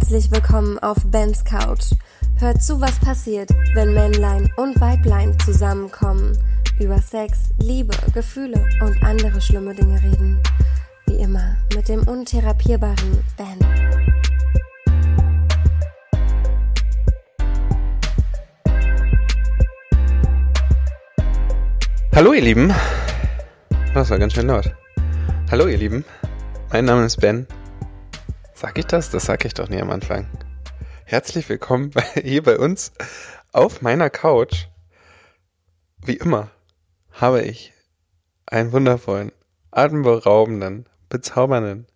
Herzlich willkommen auf Bens Couch. Hört zu, was passiert, wenn Männlein und Weiblein zusammenkommen, über Sex, Liebe, Gefühle und andere schlimme Dinge reden. Wie immer mit dem untherapierbaren Ben. Hallo ihr Lieben. Das war ganz schön laut. Hallo ihr Lieben. Mein Name ist Ben. Sag ich das? Das sag ich doch nie am Anfang. Herzlich willkommen bei, hier bei uns auf meiner Couch. Wie immer habe ich einen wundervollen, atemberaubenden, bezaubernden,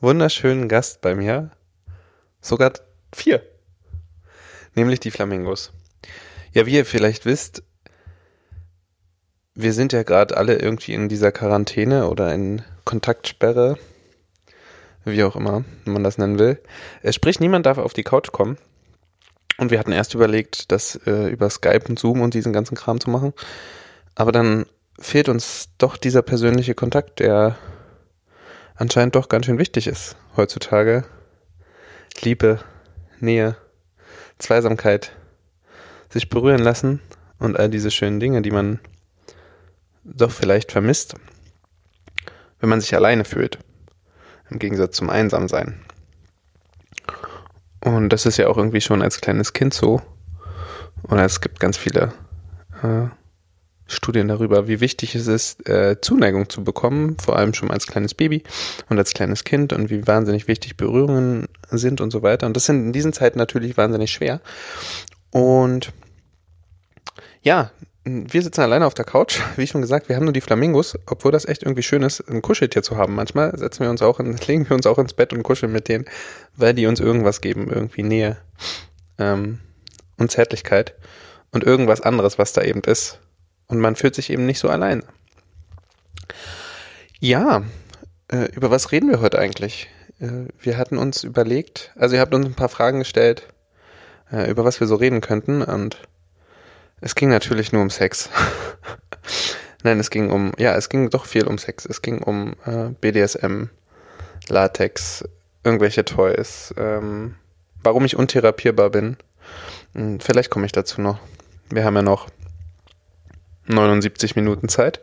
wunderschönen Gast bei mir. Sogar vier. Nämlich die Flamingos. Ja, wie ihr vielleicht wisst, wir sind ja gerade alle irgendwie in dieser Quarantäne oder in Kontaktsperre, wie auch immer man das nennen will. Es spricht niemand darf auf die Couch kommen. Und wir hatten erst überlegt, das äh, über Skype und Zoom und diesen ganzen Kram zu machen. Aber dann fehlt uns doch dieser persönliche Kontakt, der anscheinend doch ganz schön wichtig ist heutzutage. Liebe, Nähe, Zweisamkeit, sich berühren lassen und all diese schönen Dinge, die man doch vielleicht vermisst, wenn man sich alleine fühlt. Im Gegensatz zum Einsamsein. Und das ist ja auch irgendwie schon als kleines Kind so. Und es gibt ganz viele äh, Studien darüber, wie wichtig es ist, äh, Zuneigung zu bekommen, vor allem schon als kleines Baby und als kleines Kind und wie wahnsinnig wichtig Berührungen sind und so weiter. Und das sind in diesen Zeiten natürlich wahnsinnig schwer. Und ja, wir sitzen alleine auf der Couch. Wie schon gesagt, wir haben nur die Flamingos, obwohl das echt irgendwie schön ist, ein Kuscheltier zu haben. Manchmal setzen wir uns auch in, legen wir uns auch ins Bett und kuscheln mit denen, weil die uns irgendwas geben, irgendwie Nähe ähm, und Zärtlichkeit und irgendwas anderes, was da eben ist. Und man fühlt sich eben nicht so allein. Ja, äh, über was reden wir heute eigentlich? Äh, wir hatten uns überlegt, also ihr habt uns ein paar Fragen gestellt, äh, über was wir so reden könnten und es ging natürlich nur um Sex. Nein, es ging um, ja, es ging doch viel um Sex. Es ging um äh, BDSM, Latex, irgendwelche Toys, ähm, warum ich untherapierbar bin. Hm, vielleicht komme ich dazu noch. Wir haben ja noch 79 Minuten Zeit,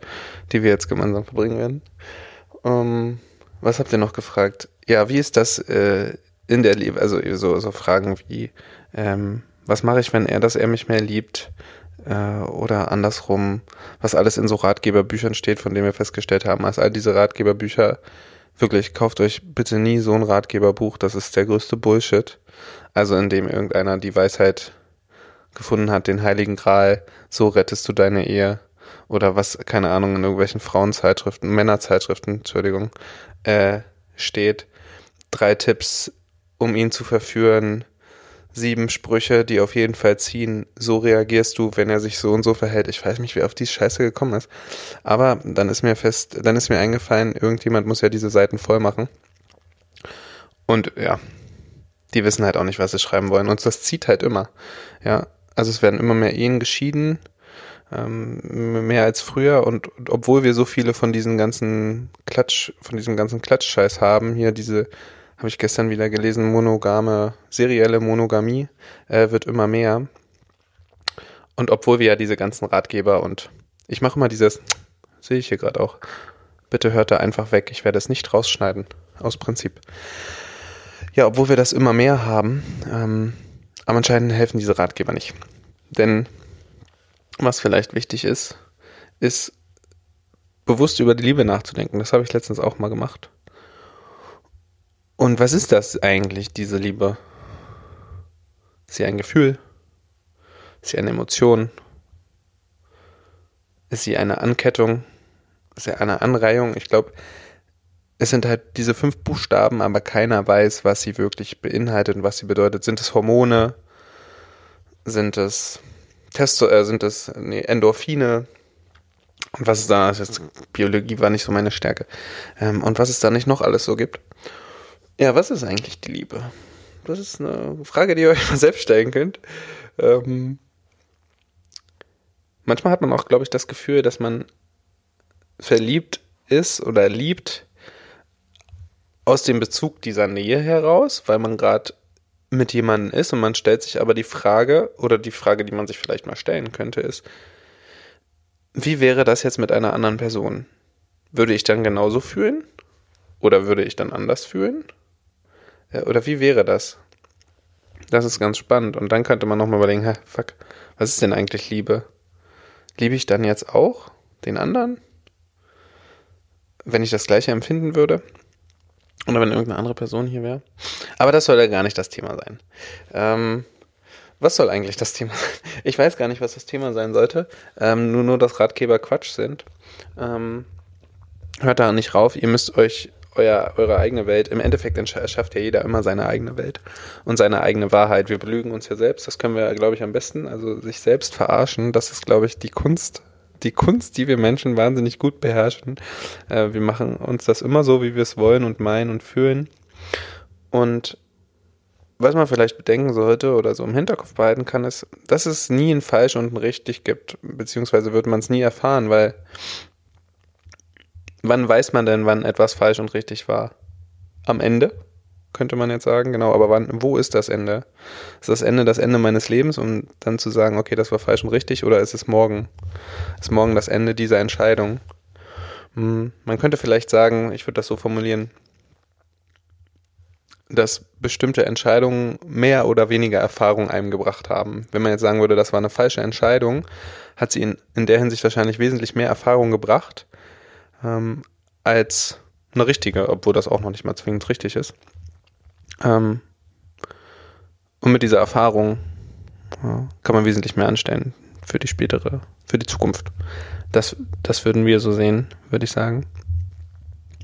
die wir jetzt gemeinsam verbringen werden. Ähm, was habt ihr noch gefragt? Ja, wie ist das äh, in der Liebe? Also so, so Fragen wie, ähm, was mache ich, wenn er, dass er mich mehr liebt? Äh, oder andersrum, was alles in so Ratgeberbüchern steht, von denen wir festgestellt haben, als all diese Ratgeberbücher, wirklich, kauft euch bitte nie so ein Ratgeberbuch, das ist der größte Bullshit. Also in dem irgendeiner die Weisheit gefunden hat, den heiligen Gral, so rettest du deine Ehe. Oder was, keine Ahnung, in irgendwelchen Frauenzeitschriften, Männerzeitschriften, Entschuldigung, äh, steht. Drei Tipps, um ihn zu verführen, sieben Sprüche, die auf jeden Fall ziehen. So reagierst du, wenn er sich so und so verhält. Ich weiß nicht, wie auf die Scheiße gekommen ist. Aber dann ist mir fest, dann ist mir eingefallen, irgendjemand muss ja diese Seiten voll machen. Und ja, die wissen halt auch nicht, was sie schreiben wollen. Und das zieht halt immer. Ja, also es werden immer mehr Ehen geschieden, ähm, mehr als früher. Und, und obwohl wir so viele von diesen ganzen Klatsch, von diesem ganzen Klatschscheiß haben, hier diese habe ich gestern wieder gelesen, monogame, serielle Monogamie äh, wird immer mehr. Und obwohl wir ja diese ganzen Ratgeber und ich mache immer dieses, sehe ich hier gerade auch, bitte hört da einfach weg, ich werde es nicht rausschneiden, aus Prinzip. Ja, obwohl wir das immer mehr haben, ähm, aber anscheinend helfen diese Ratgeber nicht. Denn was vielleicht wichtig ist, ist bewusst über die Liebe nachzudenken. Das habe ich letztens auch mal gemacht. Und was ist das eigentlich, diese Liebe? Ist sie ein Gefühl? Ist sie eine Emotion? Ist sie eine Ankettung? Ist sie eine Anreihung? Ich glaube, es sind halt diese fünf Buchstaben, aber keiner weiß, was sie wirklich beinhaltet und was sie bedeutet. Sind es Hormone? Sind es Testo äh, sind es nee, Endorphine? Und was es da, ist, Biologie war nicht so meine Stärke. Ähm, und was es da nicht noch alles so gibt. Ja, was ist eigentlich die Liebe? Das ist eine Frage, die ihr euch mal selbst stellen könnt. Ähm, manchmal hat man auch, glaube ich, das Gefühl, dass man verliebt ist oder liebt aus dem Bezug dieser Nähe heraus, weil man gerade mit jemandem ist und man stellt sich aber die Frage, oder die Frage, die man sich vielleicht mal stellen könnte, ist, wie wäre das jetzt mit einer anderen Person? Würde ich dann genauso fühlen? Oder würde ich dann anders fühlen? Oder wie wäre das? Das ist ganz spannend. Und dann könnte man nochmal überlegen, hä, fuck, was ist denn eigentlich Liebe? Liebe ich dann jetzt auch den anderen? Wenn ich das gleiche empfinden würde? Oder wenn irgendeine andere Person hier wäre? Aber das soll ja gar nicht das Thema sein. Ähm, was soll eigentlich das Thema sein? Ich weiß gar nicht, was das Thema sein sollte. Ähm, nur, nur, dass Ratgeber Quatsch sind. Ähm, hört da nicht rauf. Ihr müsst euch euer, eure eigene Welt. Im Endeffekt erschafft ja jeder immer seine eigene Welt und seine eigene Wahrheit. Wir belügen uns ja selbst. Das können wir, glaube ich, am besten. Also sich selbst verarschen. Das ist, glaube ich, die Kunst. Die Kunst, die wir Menschen wahnsinnig gut beherrschen. Äh, wir machen uns das immer so, wie wir es wollen und meinen und fühlen. Und was man vielleicht bedenken sollte oder so im Hinterkopf behalten kann, ist, dass es nie ein Falsch und ein Richtig gibt, beziehungsweise wird man es nie erfahren, weil wann weiß man denn, wann etwas falsch und richtig war? Am Ende, könnte man jetzt sagen, genau, aber wann, wo ist das Ende? Ist das Ende das Ende meines Lebens, um dann zu sagen, okay, das war falsch und richtig, oder ist es morgen? Ist morgen das Ende dieser Entscheidung? Hm, man könnte vielleicht sagen, ich würde das so formulieren, dass bestimmte Entscheidungen mehr oder weniger Erfahrung einem gebracht haben. Wenn man jetzt sagen würde, das war eine falsche Entscheidung, hat sie in, in der Hinsicht wahrscheinlich wesentlich mehr Erfahrung gebracht ähm, als eine richtige, obwohl das auch noch nicht mal zwingend richtig ist. Ähm, und mit dieser Erfahrung ja, kann man wesentlich mehr anstellen für die spätere, für die Zukunft. Das, das würden wir so sehen, würde ich sagen.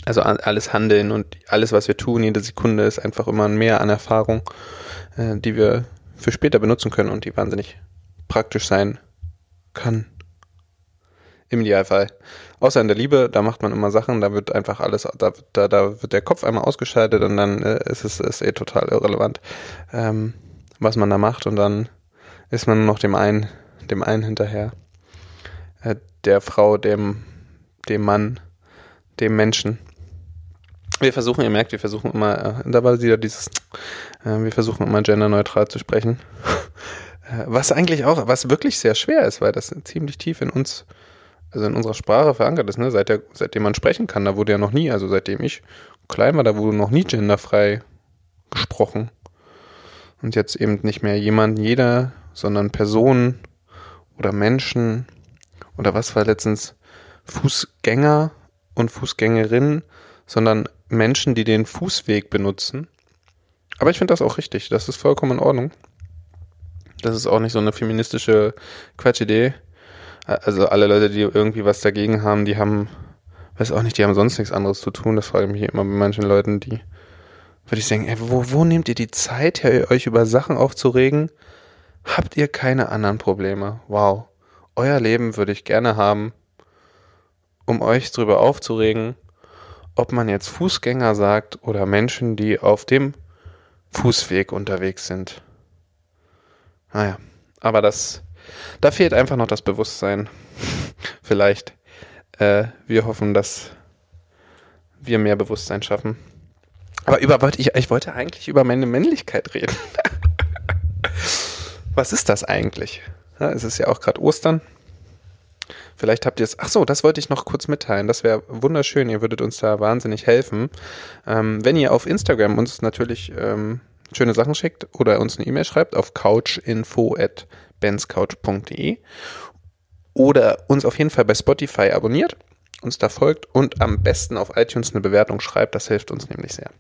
Also alles Handeln und alles, was wir tun, jede Sekunde ist einfach immer mehr an Erfahrung, äh, die wir für später benutzen können und die wahnsinnig praktisch sein kann. Im Idealfall. Außer in der Liebe, da macht man immer Sachen, da wird einfach alles, da, da, da wird der Kopf einmal ausgeschaltet und dann äh, ist es ist eh total irrelevant, ähm, was man da macht und dann ist man nur noch dem einen, dem einen hinterher. Äh, der Frau, dem, dem Mann, dem Menschen. Wir versuchen, ihr merkt, wir versuchen immer, äh, da war wieder dieses, äh, wir versuchen immer genderneutral zu sprechen. Äh, was eigentlich auch, was wirklich sehr schwer ist, weil das ziemlich tief in uns, also in unserer Sprache verankert ist, ne? Seit der, seitdem man sprechen kann, da wurde ja noch nie, also seitdem ich klein war, da wurde noch nie genderfrei gesprochen. Und jetzt eben nicht mehr jemand, jeder, sondern Personen oder Menschen oder was war letztens Fußgänger und Fußgängerinnen, sondern Menschen, die den Fußweg benutzen. Aber ich finde das auch richtig. Das ist vollkommen in Ordnung. Das ist auch nicht so eine feministische Quatschidee. Also alle Leute, die irgendwie was dagegen haben, die haben, weiß auch nicht, die haben sonst nichts anderes zu tun. Das frage ich mich immer bei manchen Leuten, die würde ich sagen, ey, wo, wo nehmt ihr die Zeit her, euch über Sachen aufzuregen? Habt ihr keine anderen Probleme? Wow. Euer Leben würde ich gerne haben, um euch drüber aufzuregen ob man jetzt Fußgänger sagt oder Menschen, die auf dem Fußweg unterwegs sind. Naja, aber das, da fehlt einfach noch das Bewusstsein. Vielleicht. Äh, wir hoffen, dass wir mehr Bewusstsein schaffen. Aber über wollte ich, ich wollte eigentlich über meine Männlichkeit reden. Was ist das eigentlich? Ja, es ist ja auch gerade Ostern. Vielleicht habt ihr es. Ach so, das wollte ich noch kurz mitteilen. Das wäre wunderschön. Ihr würdet uns da wahnsinnig helfen. Ähm, wenn ihr auf Instagram uns natürlich ähm, schöne Sachen schickt oder uns eine E-Mail schreibt auf couchinfo@benscouch.de oder uns auf jeden Fall bei Spotify abonniert, uns da folgt und am besten auf iTunes eine Bewertung schreibt. Das hilft uns nämlich sehr.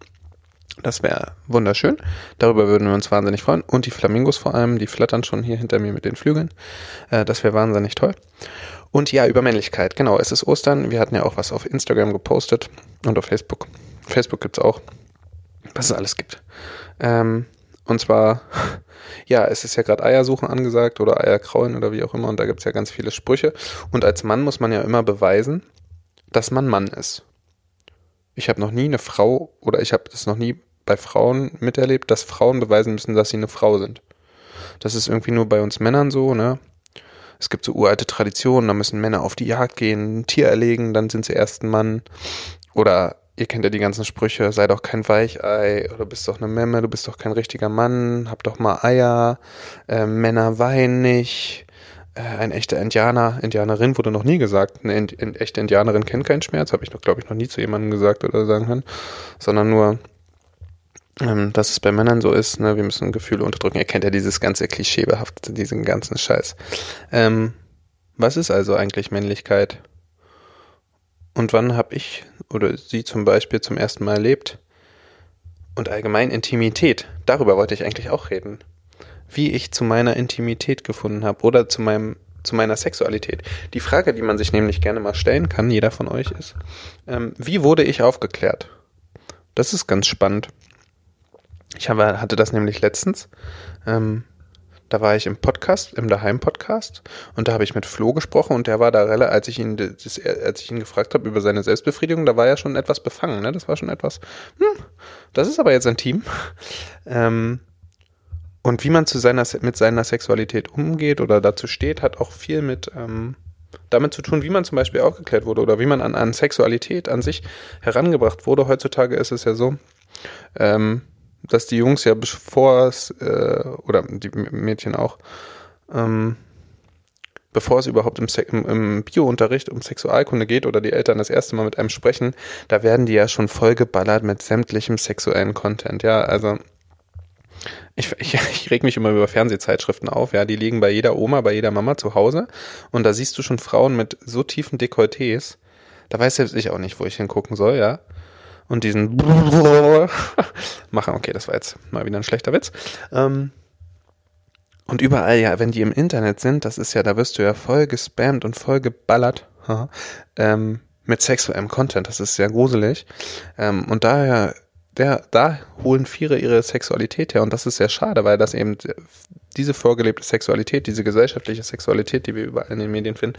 Das wäre wunderschön. Darüber würden wir uns wahnsinnig freuen. Und die Flamingos vor allem, die flattern schon hier hinter mir mit den Flügeln. Äh, das wäre wahnsinnig toll. Und ja, über Männlichkeit. Genau, es ist Ostern. Wir hatten ja auch was auf Instagram gepostet und auf Facebook. Facebook gibt's auch. Was es alles gibt. Ähm, und zwar, ja, es ist ja gerade Eiersuchen angesagt oder Eierkrauen oder wie auch immer. Und da gibt's ja ganz viele Sprüche. Und als Mann muss man ja immer beweisen, dass man Mann ist. Ich habe noch nie eine Frau oder ich habe das noch nie bei Frauen miterlebt, dass Frauen beweisen müssen, dass sie eine Frau sind. Das ist irgendwie nur bei uns Männern so, ne? Es gibt so uralte Traditionen, da müssen Männer auf die Jagd gehen, ein Tier erlegen, dann sind sie erst ein Mann. Oder ihr kennt ja die ganzen Sprüche, sei doch kein Weichei oder bist doch eine Memme, du bist doch kein richtiger Mann, hab doch mal Eier, äh, Männer weinen nicht, äh, ein echter Indianer, Indianerin wurde noch nie gesagt, eine, in, eine echte Indianerin kennt keinen Schmerz, habe ich noch, glaube ich, noch nie zu jemandem gesagt oder sagen können, sondern nur, ähm, dass es bei Männern so ist, ne, wir müssen Gefühle unterdrücken. Ihr kennt ja dieses ganze Klischeebehafte, diesen ganzen Scheiß. Ähm, was ist also eigentlich Männlichkeit? Und wann habe ich oder sie zum Beispiel zum ersten Mal erlebt? Und allgemein Intimität. Darüber wollte ich eigentlich auch reden. Wie ich zu meiner Intimität gefunden habe oder zu meinem zu meiner Sexualität. Die Frage, die man sich nämlich gerne mal stellen kann, jeder von euch ist, ähm, wie wurde ich aufgeklärt? Das ist ganz spannend. Ich habe, hatte das nämlich letztens. Ähm, da war ich im Podcast, im Daheim-Podcast, und da habe ich mit Flo gesprochen und der war da relativ, als ich ihn, das, als ich ihn gefragt habe über seine Selbstbefriedigung, da war er schon etwas befangen, ne? Das war schon etwas, hm, das ist aber jetzt ein Team. Ähm, und wie man zu seiner, mit seiner Sexualität umgeht oder dazu steht, hat auch viel mit ähm, damit zu tun, wie man zum Beispiel aufgeklärt wurde oder wie man an, an Sexualität an sich herangebracht wurde. Heutzutage ist es ja so, ähm, dass die Jungs ja bevor es, äh, oder die Mädchen auch, ähm, bevor es überhaupt im, im, im Biounterricht um Sexualkunde geht oder die Eltern das erste Mal mit einem sprechen, da werden die ja schon vollgeballert mit sämtlichem sexuellen Content. Ja, also ich, ich, ich reg mich immer über Fernsehzeitschriften auf, ja, die liegen bei jeder Oma, bei jeder Mama zu Hause und da siehst du schon Frauen mit so tiefen Dekolletés, da weiß selbst ich auch nicht, wo ich hingucken soll, ja und diesen machen. Okay, das war jetzt mal wieder ein schlechter Witz. Ähm, und überall, ja, wenn die im Internet sind, das ist ja, da wirst du ja voll gespammt und voll geballert ähm, mit sexuellem Content. Das ist sehr gruselig. Ähm, und daher, der, da holen viele ihre Sexualität her. Und das ist sehr schade, weil das eben diese vorgelebte Sexualität, diese gesellschaftliche Sexualität, die wir überall in den Medien finden,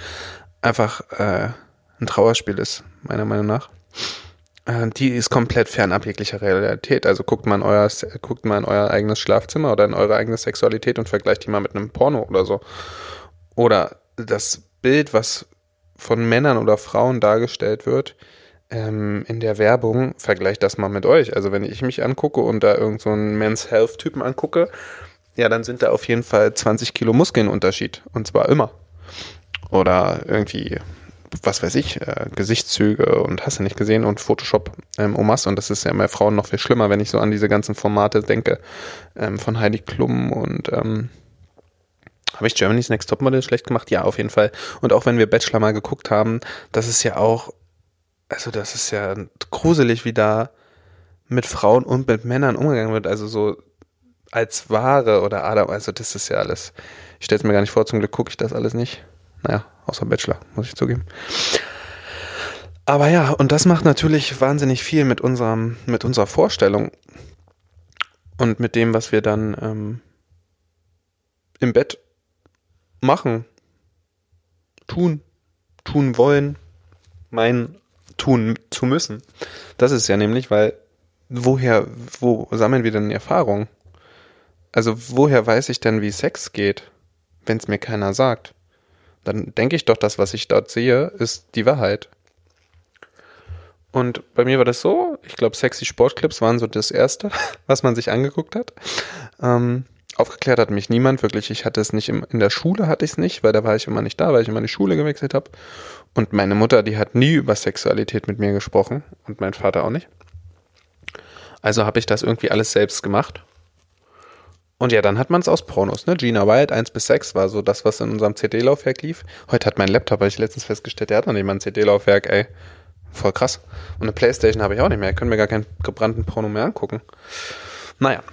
einfach äh, ein Trauerspiel ist, meiner Meinung nach. Äh, die ist komplett fernab jeglicher Realität. Also guckt mal in euer, guckt mal in euer eigenes Schlafzimmer oder in eure eigene Sexualität und vergleicht die mal mit einem Porno oder so. Oder das Bild, was von Männern oder Frauen dargestellt wird, ähm, in der Werbung, vergleicht das mal mit euch. Also wenn ich mich angucke und da irgend so einen Men's Health Typen angucke, ja, dann sind da auf jeden Fall 20 Kilo Muskeln Unterschied. Und zwar immer. Oder irgendwie was weiß ich, äh, Gesichtszüge und hast du nicht gesehen und Photoshop ähm, Omas und das ist ja bei Frauen noch viel schlimmer, wenn ich so an diese ganzen Formate denke ähm, von Heidi Klum und ähm, habe ich Germany's Next Topmodel schlecht gemacht? Ja, auf jeden Fall. Und auch wenn wir Bachelor mal geguckt haben, das ist ja auch, also das ist ja gruselig, wie da mit Frauen und mit Männern umgegangen wird. Also so als Ware oder Adam, also das ist ja alles. Ich stelle es mir gar nicht vor, zum Glück gucke ich das alles nicht. Naja, außer Bachelor, muss ich zugeben. Aber ja, und das macht natürlich wahnsinnig viel mit unserem, mit unserer Vorstellung und mit dem, was wir dann ähm, im Bett machen, tun, tun wollen, meinen, tun zu müssen. Das ist ja nämlich, weil woher, wo sammeln wir denn Erfahrung? Also woher weiß ich denn, wie Sex geht, wenn es mir keiner sagt? Dann denke ich doch, das, was ich dort sehe, ist die Wahrheit. Und bei mir war das so, ich glaube, sexy Sportclips waren so das Erste, was man sich angeguckt hat. Ähm, aufgeklärt hat mich niemand, wirklich. Ich hatte es nicht im, in der Schule, hatte ich es nicht, weil da war ich immer nicht da, weil ich immer in die Schule gewechselt habe. Und meine Mutter, die hat nie über Sexualität mit mir gesprochen und mein Vater auch nicht. Also habe ich das irgendwie alles selbst gemacht und ja, dann hat man es aus Pornos, ne? Gina Wild 1 bis 6 war so das, was in unserem CD-Laufwerk lief. Heute hat mein Laptop, habe ich letztens festgestellt, der hat noch nicht mal ein CD-Laufwerk, ey. Voll krass. Und eine Playstation habe ich auch nicht mehr. Ich kann mir gar keinen gebrannten Porno mehr angucken. Naja.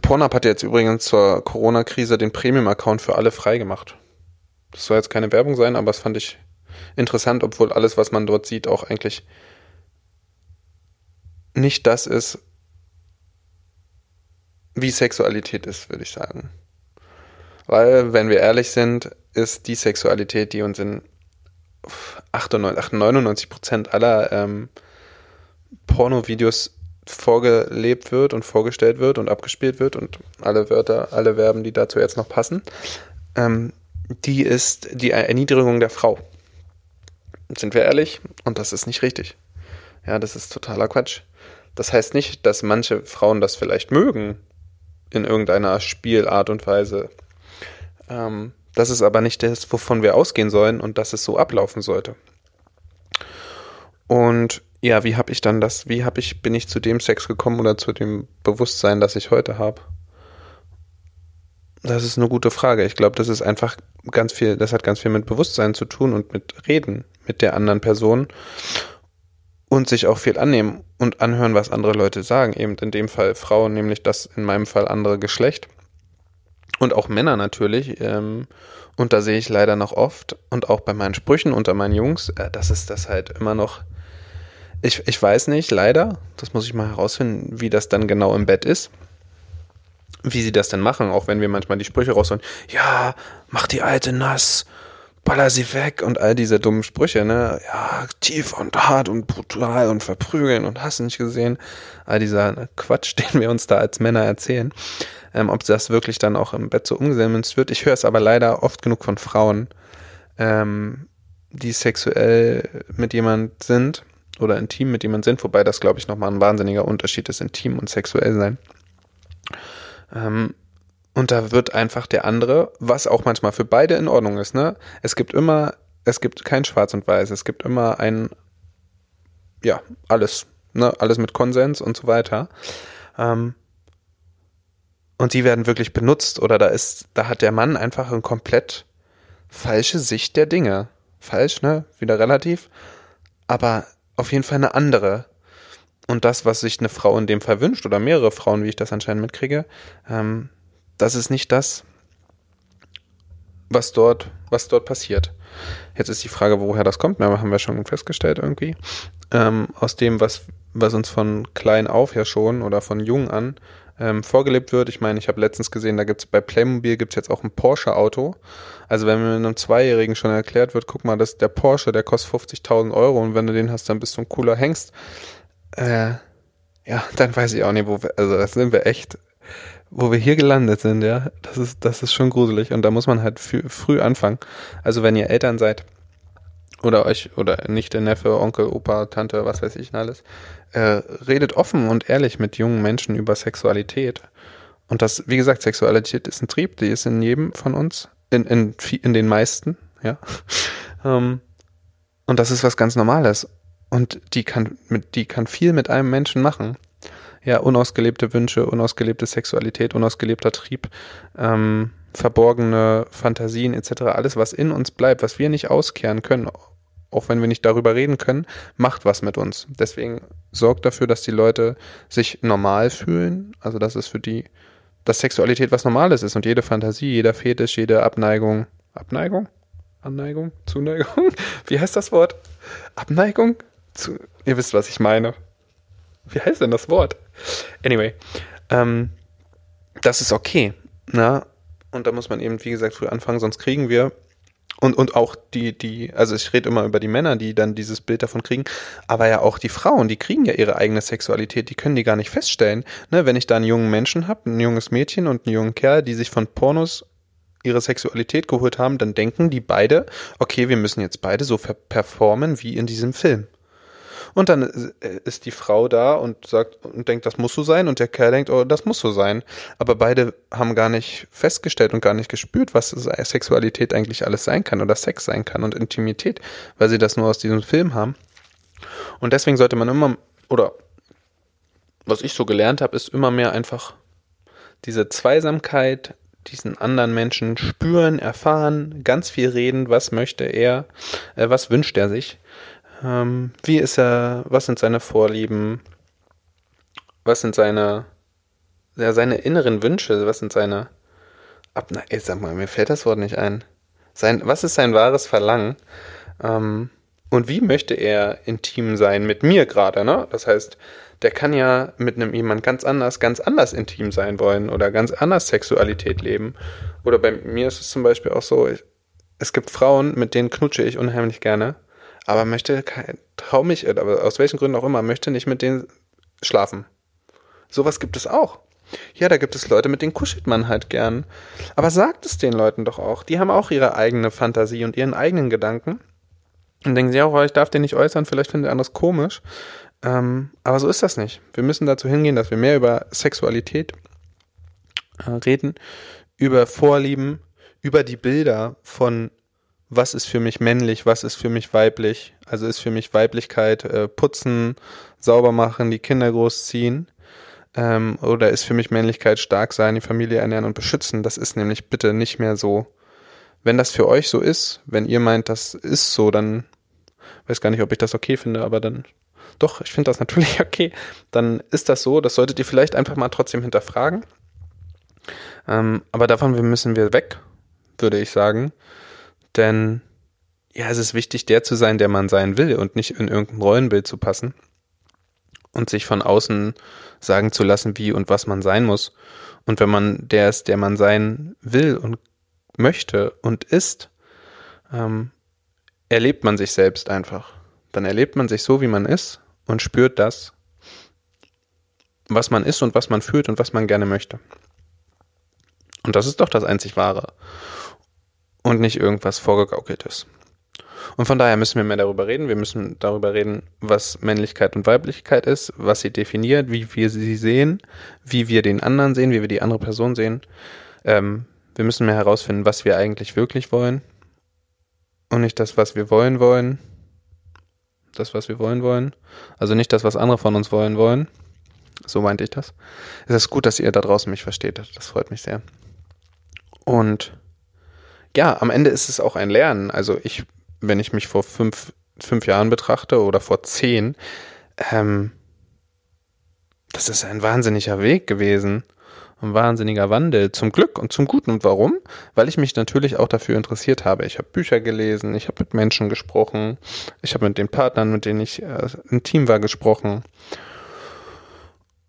Pornhub hat jetzt übrigens zur Corona-Krise den Premium-Account für alle freigemacht. Das soll jetzt keine Werbung sein, aber das fand ich interessant, obwohl alles, was man dort sieht, auch eigentlich nicht das ist, wie Sexualität ist, würde ich sagen. Weil, wenn wir ehrlich sind, ist die Sexualität, die uns in 98, 99 Prozent aller ähm, Porno-Videos vorgelebt wird und vorgestellt wird und abgespielt wird und alle Wörter, alle Verben, die dazu jetzt noch passen, ähm, die ist die Erniedrigung der Frau. Sind wir ehrlich? Und das ist nicht richtig. Ja, das ist totaler Quatsch. Das heißt nicht, dass manche Frauen das vielleicht mögen, in irgendeiner Spielart und Weise. Ähm, das ist aber nicht das, wovon wir ausgehen sollen und dass es so ablaufen sollte. Und ja, wie habe ich dann das, wie habe ich, bin ich zu dem Sex gekommen oder zu dem Bewusstsein, das ich heute habe? Das ist eine gute Frage. Ich glaube, das ist einfach ganz viel, das hat ganz viel mit Bewusstsein zu tun und mit Reden mit der anderen Person und sich auch viel annehmen und anhören, was andere Leute sagen. Eben in dem Fall Frauen, nämlich das in meinem Fall andere Geschlecht. Und auch Männer natürlich. Ähm, und da sehe ich leider noch oft und auch bei meinen Sprüchen unter meinen Jungs, äh, dass es das halt immer noch. Ich, ich weiß nicht, leider, das muss ich mal herausfinden, wie das dann genau im Bett ist. Wie sie das denn machen, auch wenn wir manchmal die Sprüche rausholen. Ja, mach die Alte nass baller sie weg und all diese dummen Sprüche, ne? Ja, tief und hart und brutal und verprügeln und hast nicht gesehen. All dieser Quatsch, den wir uns da als Männer erzählen. Ähm, ob das wirklich dann auch im Bett so umgesetzt wird. Ich höre es aber leider oft genug von Frauen, ähm, die sexuell mit jemand sind oder intim mit jemand sind, wobei das, glaube ich, nochmal ein wahnsinniger Unterschied ist, intim und sexuell sein. Ähm, und da wird einfach der andere, was auch manchmal für beide in Ordnung ist, ne? Es gibt immer, es gibt kein Schwarz und Weiß, es gibt immer ein, ja, alles, ne? Alles mit Konsens und so weiter. Ähm, und die werden wirklich benutzt oder da ist, da hat der Mann einfach eine komplett falsche Sicht der Dinge. Falsch, ne? Wieder relativ. Aber auf jeden Fall eine andere. Und das, was sich eine Frau in dem Fall wünscht, oder mehrere Frauen, wie ich das anscheinend mitkriege, ähm, das ist nicht das, was dort, was dort passiert. Jetzt ist die Frage, woher das kommt, aber haben wir schon festgestellt irgendwie. Ähm, aus dem, was, was uns von klein auf ja schon oder von jung an ähm, vorgelebt wird. Ich meine, ich habe letztens gesehen, da gibt's bei Playmobil gibt's jetzt auch ein Porsche-Auto. Also wenn mir einem Zweijährigen schon erklärt wird, guck mal, das der Porsche, der kostet 50.000 Euro und wenn du den hast, dann bist du ein cooler Hengst. Äh, ja, dann weiß ich auch nicht, wo wir, also das sind wir echt wo wir hier gelandet sind, ja, das ist, das ist schon gruselig und da muss man halt früh anfangen. Also wenn ihr Eltern seid oder euch oder nicht der Neffe, Onkel, Opa, Tante, was weiß ich alles, äh, redet offen und ehrlich mit jungen Menschen über Sexualität. Und das, wie gesagt, Sexualität ist ein Trieb, die ist in jedem von uns, in, in, in den meisten, ja. ähm, und das ist was ganz Normales. Und die kann, mit, die kann viel mit einem Menschen machen ja, unausgelebte Wünsche, unausgelebte Sexualität, unausgelebter Trieb, ähm, verborgene Fantasien etc., alles, was in uns bleibt, was wir nicht auskehren können, auch wenn wir nicht darüber reden können, macht was mit uns. Deswegen sorgt dafür, dass die Leute sich normal fühlen, also dass es für die, dass Sexualität was Normales ist und jede Fantasie, jeder Fetisch, jede Abneigung, Abneigung? Anneigung? Zuneigung? Wie heißt das Wort? Abneigung? Zu, ihr wisst, was ich meine. Wie heißt denn das Wort? Anyway, ähm, das ist okay. Na? Ne? Und da muss man eben, wie gesagt, früh anfangen, sonst kriegen wir und, und auch die, die, also ich rede immer über die Männer, die dann dieses Bild davon kriegen, aber ja auch die Frauen, die kriegen ja ihre eigene Sexualität, die können die gar nicht feststellen. Ne, wenn ich da einen jungen Menschen habe, ein junges Mädchen und einen jungen Kerl, die sich von Pornos ihre Sexualität geholt haben, dann denken die beide, okay, wir müssen jetzt beide so performen wie in diesem Film. Und dann äh, ist die Frau da und sagt und denkt, das muss so sein, und der Kerl denkt, oh, das muss so sein. Aber beide haben gar nicht festgestellt und gar nicht gespürt, was Sexualität eigentlich alles sein kann oder Sex sein kann und Intimität, weil sie das nur aus diesem Film haben. Und deswegen sollte man immer, oder was ich so gelernt habe, ist immer mehr einfach diese Zweisamkeit, diesen anderen Menschen spüren, erfahren, ganz viel reden, was möchte er, äh, was wünscht er sich ähm, wie ist er, was sind seine Vorlieben, was sind seine, ja, seine inneren Wünsche, was sind seine, ab, na, ey, sag mal, mir fällt das Wort nicht ein. Sein, was ist sein wahres Verlangen? Ähm, und wie möchte er intim sein mit mir gerade, ne? Das heißt, der kann ja mit einem jemand ganz anders, ganz anders intim sein wollen oder ganz anders Sexualität leben. Oder bei mir ist es zum Beispiel auch so, ich, es gibt Frauen, mit denen knutsche ich unheimlich gerne aber möchte kein, trau mich, aber aus welchen Gründen auch immer, möchte nicht mit denen schlafen. Sowas gibt es auch. Ja, da gibt es Leute, mit denen kuschelt man halt gern. Aber sagt es den Leuten doch auch. Die haben auch ihre eigene Fantasie und ihren eigenen Gedanken. Und denken sie auch, oh, ich darf den nicht äußern, vielleicht findet er anders komisch. Ähm, aber so ist das nicht. Wir müssen dazu hingehen, dass wir mehr über Sexualität äh, reden, über Vorlieben, über die Bilder von was ist für mich männlich, was ist für mich weiblich. Also ist für mich Weiblichkeit äh, putzen, sauber machen, die Kinder großziehen. Ähm, oder ist für mich Männlichkeit stark sein, die Familie ernähren und beschützen. Das ist nämlich bitte nicht mehr so. Wenn das für euch so ist, wenn ihr meint, das ist so, dann weiß gar nicht, ob ich das okay finde, aber dann doch, ich finde das natürlich okay. Dann ist das so, das solltet ihr vielleicht einfach mal trotzdem hinterfragen. Ähm, aber davon müssen wir weg, würde ich sagen. Denn ja, es ist wichtig, der zu sein, der man sein will und nicht in irgendein Rollenbild zu passen und sich von außen sagen zu lassen, wie und was man sein muss. Und wenn man der ist, der man sein will und möchte und ist, ähm, erlebt man sich selbst einfach. Dann erlebt man sich so, wie man ist und spürt das, was man ist und was man fühlt und was man gerne möchte. Und das ist doch das einzig Wahre. Und nicht irgendwas vorgegaukeltes. Und von daher müssen wir mehr darüber reden. Wir müssen darüber reden, was Männlichkeit und Weiblichkeit ist, was sie definiert, wie wir sie sehen, wie wir den anderen sehen, wie wir die andere Person sehen. Ähm, wir müssen mehr herausfinden, was wir eigentlich wirklich wollen. Und nicht das, was wir wollen wollen. Das, was wir wollen wollen. Also nicht das, was andere von uns wollen wollen. So meinte ich das. Es ist gut, dass ihr da draußen mich versteht. Das freut mich sehr. Und ja, am Ende ist es auch ein Lernen. Also ich wenn ich mich vor fünf, fünf Jahren betrachte oder vor zehn, ähm, das ist ein wahnsinniger Weg gewesen. Ein wahnsinniger Wandel zum Glück und zum Guten. Und warum? Weil ich mich natürlich auch dafür interessiert habe. Ich habe Bücher gelesen, ich habe mit Menschen gesprochen, ich habe mit den Partnern, mit denen ich äh, im Team war, gesprochen.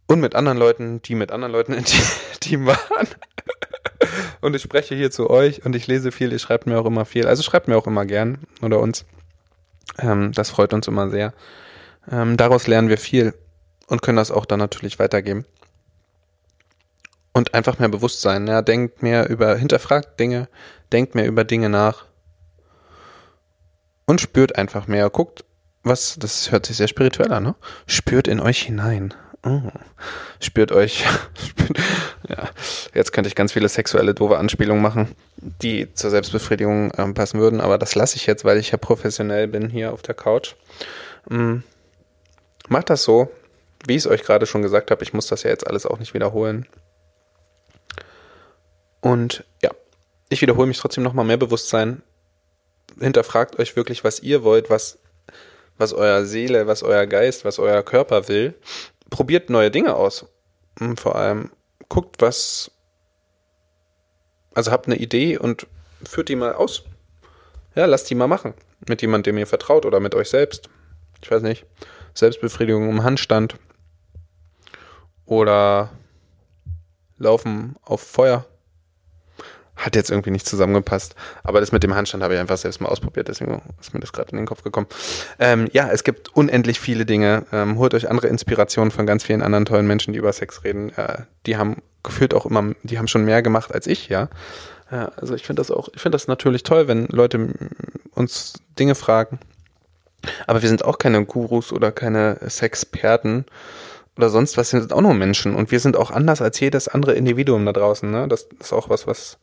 Und mit anderen Leuten, die mit anderen Leuten im Team waren und ich spreche hier zu euch und ich lese viel, ihr schreibt mir auch immer viel. Also schreibt mir auch immer gern oder uns. Ähm, das freut uns immer sehr. Ähm, daraus lernen wir viel und können das auch dann natürlich weitergeben. Und einfach mehr Bewusstsein. Ja, denkt mehr über, hinterfragt Dinge, denkt mehr über Dinge nach und spürt einfach mehr. Guckt, was, das hört sich sehr spirituell an, ne? Spürt in euch hinein. Oh. Spürt euch. ja, jetzt könnte ich ganz viele sexuelle doofe Anspielungen machen, die zur Selbstbefriedigung ähm, passen würden, aber das lasse ich jetzt, weil ich ja professionell bin hier auf der Couch. Ähm, macht das so, wie ich es euch gerade schon gesagt habe. Ich muss das ja jetzt alles auch nicht wiederholen. Und ja, ich wiederhole mich trotzdem nochmal mehr Bewusstsein. Hinterfragt euch wirklich, was ihr wollt, was, was euer Seele, was euer Geist, was euer Körper will probiert neue Dinge aus. Und vor allem guckt, was. Also habt eine Idee und führt die mal aus. Ja, lasst die mal machen. Mit jemandem, dem ihr vertraut oder mit euch selbst. Ich weiß nicht. Selbstbefriedigung im Handstand. Oder Laufen auf Feuer. Hat jetzt irgendwie nicht zusammengepasst. Aber das mit dem Handstand habe ich einfach selbst mal ausprobiert, deswegen ist mir das gerade in den Kopf gekommen. Ähm, ja, es gibt unendlich viele Dinge. Ähm, holt euch andere Inspirationen von ganz vielen anderen tollen Menschen, die über Sex reden. Äh, die haben gefühlt auch immer, die haben schon mehr gemacht als ich, ja. Äh, also ich finde das auch, ich finde das natürlich toll, wenn Leute uns Dinge fragen. Aber wir sind auch keine Gurus oder keine Sexperten oder sonst was, sind auch nur Menschen und wir sind auch anders als jedes andere Individuum da draußen. Ne? Das ist auch was, was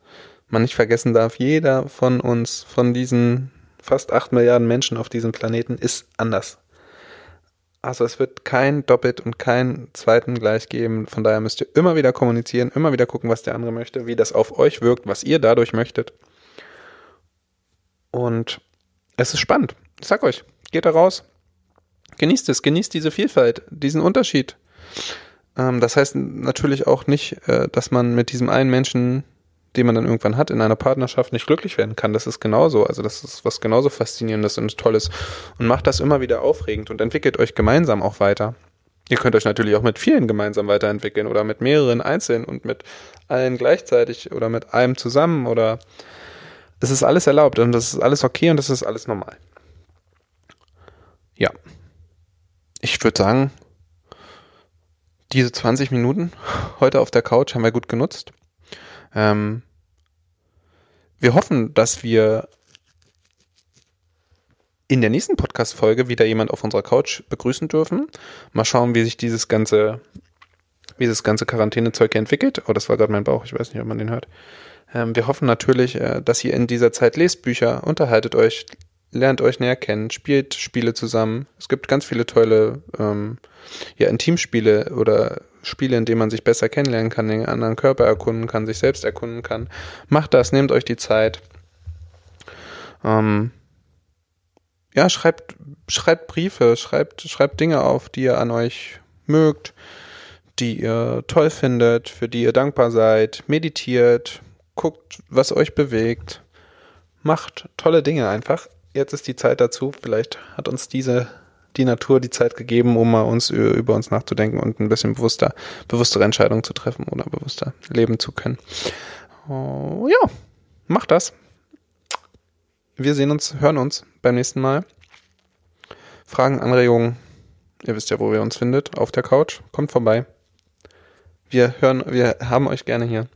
man nicht vergessen darf, jeder von uns, von diesen fast acht Milliarden Menschen auf diesem Planeten, ist anders. Also es wird kein Doppelt und keinen zweiten gleich geben. Von daher müsst ihr immer wieder kommunizieren, immer wieder gucken, was der andere möchte, wie das auf euch wirkt, was ihr dadurch möchtet. Und es ist spannend. Ich sag euch, geht da raus, genießt es, genießt diese Vielfalt, diesen Unterschied. Ähm, das heißt natürlich auch nicht, äh, dass man mit diesem einen Menschen den man dann irgendwann hat in einer Partnerschaft, nicht glücklich werden kann. Das ist genauso. Also das ist was genauso Faszinierendes und Tolles. Und macht das immer wieder aufregend und entwickelt euch gemeinsam auch weiter. Ihr könnt euch natürlich auch mit vielen gemeinsam weiterentwickeln oder mit mehreren einzeln und mit allen gleichzeitig oder mit einem zusammen oder es ist alles erlaubt und das ist alles okay und das ist alles normal. Ja. Ich würde sagen, diese 20 Minuten heute auf der Couch haben wir gut genutzt. Ähm, wir hoffen, dass wir in der nächsten Podcast-Folge wieder jemand auf unserer Couch begrüßen dürfen. Mal schauen, wie sich dieses ganze, wie das ganze Quarantänezeug entwickelt. Oh, das war gerade mein Bauch. Ich weiß nicht, ob man den hört. Ähm, wir hoffen natürlich, äh, dass ihr in dieser Zeit lest Bücher, unterhaltet euch, lernt euch näher kennen, spielt Spiele zusammen. Es gibt ganz viele tolle ähm, ja, Intimspiele oder Spiele, in denen man sich besser kennenlernen kann, den anderen Körper erkunden kann, sich selbst erkunden kann. Macht das, nehmt euch die Zeit. Ähm, ja, schreibt, schreibt Briefe, schreibt, schreibt Dinge auf, die ihr an euch mögt, die ihr toll findet, für die ihr dankbar seid, meditiert, guckt, was euch bewegt, macht tolle Dinge einfach. Jetzt ist die Zeit dazu. Vielleicht hat uns diese die Natur die Zeit gegeben, um mal uns über uns nachzudenken und ein bisschen bewusster, bewusstere Entscheidungen zu treffen oder bewusster leben zu können. Oh, ja, macht das. Wir sehen uns, hören uns beim nächsten Mal. Fragen, Anregungen, ihr wisst ja, wo ihr uns findet, auf der Couch. Kommt vorbei. Wir hören, wir haben euch gerne hier.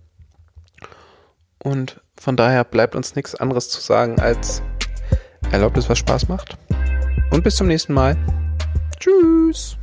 Und von daher bleibt uns nichts anderes zu sagen als erlaubt es, was Spaß macht. Und bis zum nächsten Mal. Tschüss.